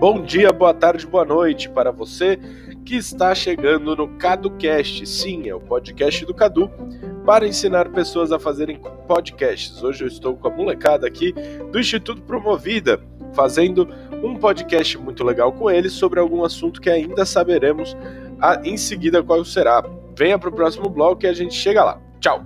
Bom dia, boa tarde, boa noite para você que está chegando no CaduCast. Sim, é o podcast do Cadu para ensinar pessoas a fazerem podcasts. Hoje eu estou com a molecada aqui do Instituto Promovida, fazendo um podcast muito legal com eles sobre algum assunto que ainda saberemos em seguida qual será. Venha para o próximo bloco e a gente chega lá. Tchau!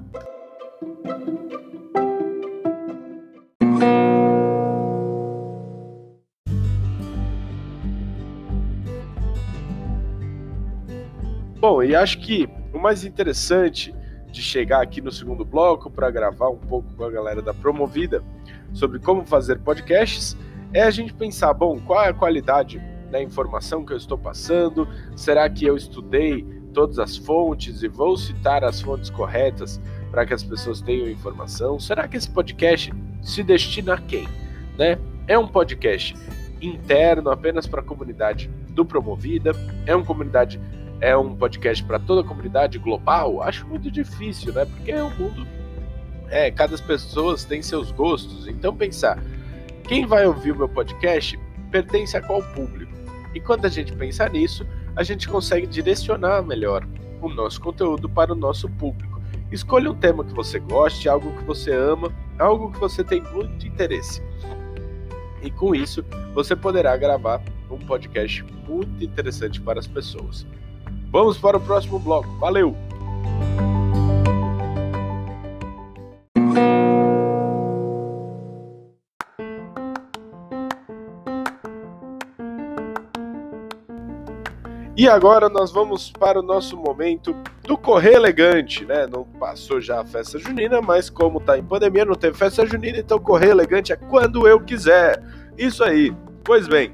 Bom, e acho que o mais interessante de chegar aqui no segundo bloco para gravar um pouco com a galera da Promovida sobre como fazer podcasts é a gente pensar, bom, qual é a qualidade da informação que eu estou passando? Será que eu estudei todas as fontes e vou citar as fontes corretas para que as pessoas tenham informação? Será que esse podcast se destina a quem? Né? É um podcast interno apenas para a comunidade do Promovida? É uma comunidade é um podcast para toda a comunidade global, acho muito difícil, né? Porque é um mundo. É, cada pessoa tem seus gostos. Então, pensar, quem vai ouvir o meu podcast pertence a qual público? E quando a gente pensar nisso, a gente consegue direcionar melhor o nosso conteúdo para o nosso público. Escolha um tema que você goste, algo que você ama, algo que você tem muito interesse. E com isso, você poderá gravar um podcast muito interessante para as pessoas. Vamos para o próximo bloco. Valeu! E agora nós vamos para o nosso momento do correr elegante, né? Não passou já a festa junina, mas como tá em pandemia, não teve festa junina, então correr elegante é quando eu quiser. Isso aí. Pois bem,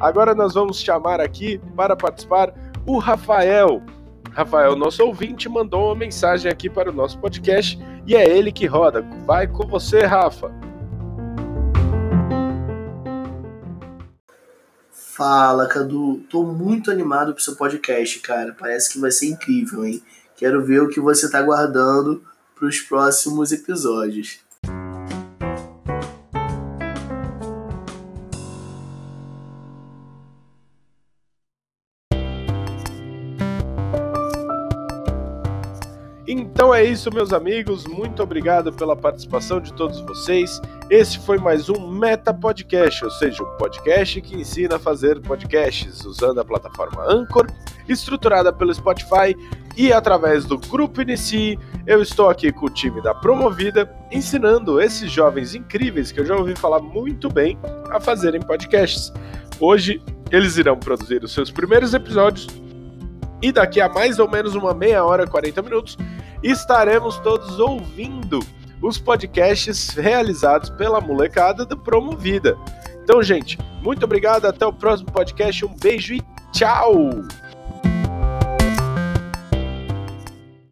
agora nós vamos chamar aqui para participar o Rafael. Rafael, nosso ouvinte, mandou uma mensagem aqui para o nosso podcast e é ele que roda. Vai com você, Rafa. Fala, Cadu. Tô muito animado pro seu podcast, cara. Parece que vai ser incrível, hein? Quero ver o que você tá guardando para os próximos episódios. Então é isso, meus amigos. Muito obrigado pela participação de todos vocês. Esse foi mais um Meta Podcast, ou seja, um podcast que ensina a fazer podcasts usando a plataforma Anchor, estruturada pelo Spotify e através do Grupo Inicie. Eu estou aqui com o time da Promovida, ensinando esses jovens incríveis que eu já ouvi falar muito bem a fazerem podcasts. Hoje eles irão produzir os seus primeiros episódios e daqui a mais ou menos uma meia hora, 40 minutos, estaremos todos ouvindo os podcasts realizados pela molecada do Promovida. Então, gente, muito obrigado, até o próximo podcast, um beijo e tchau!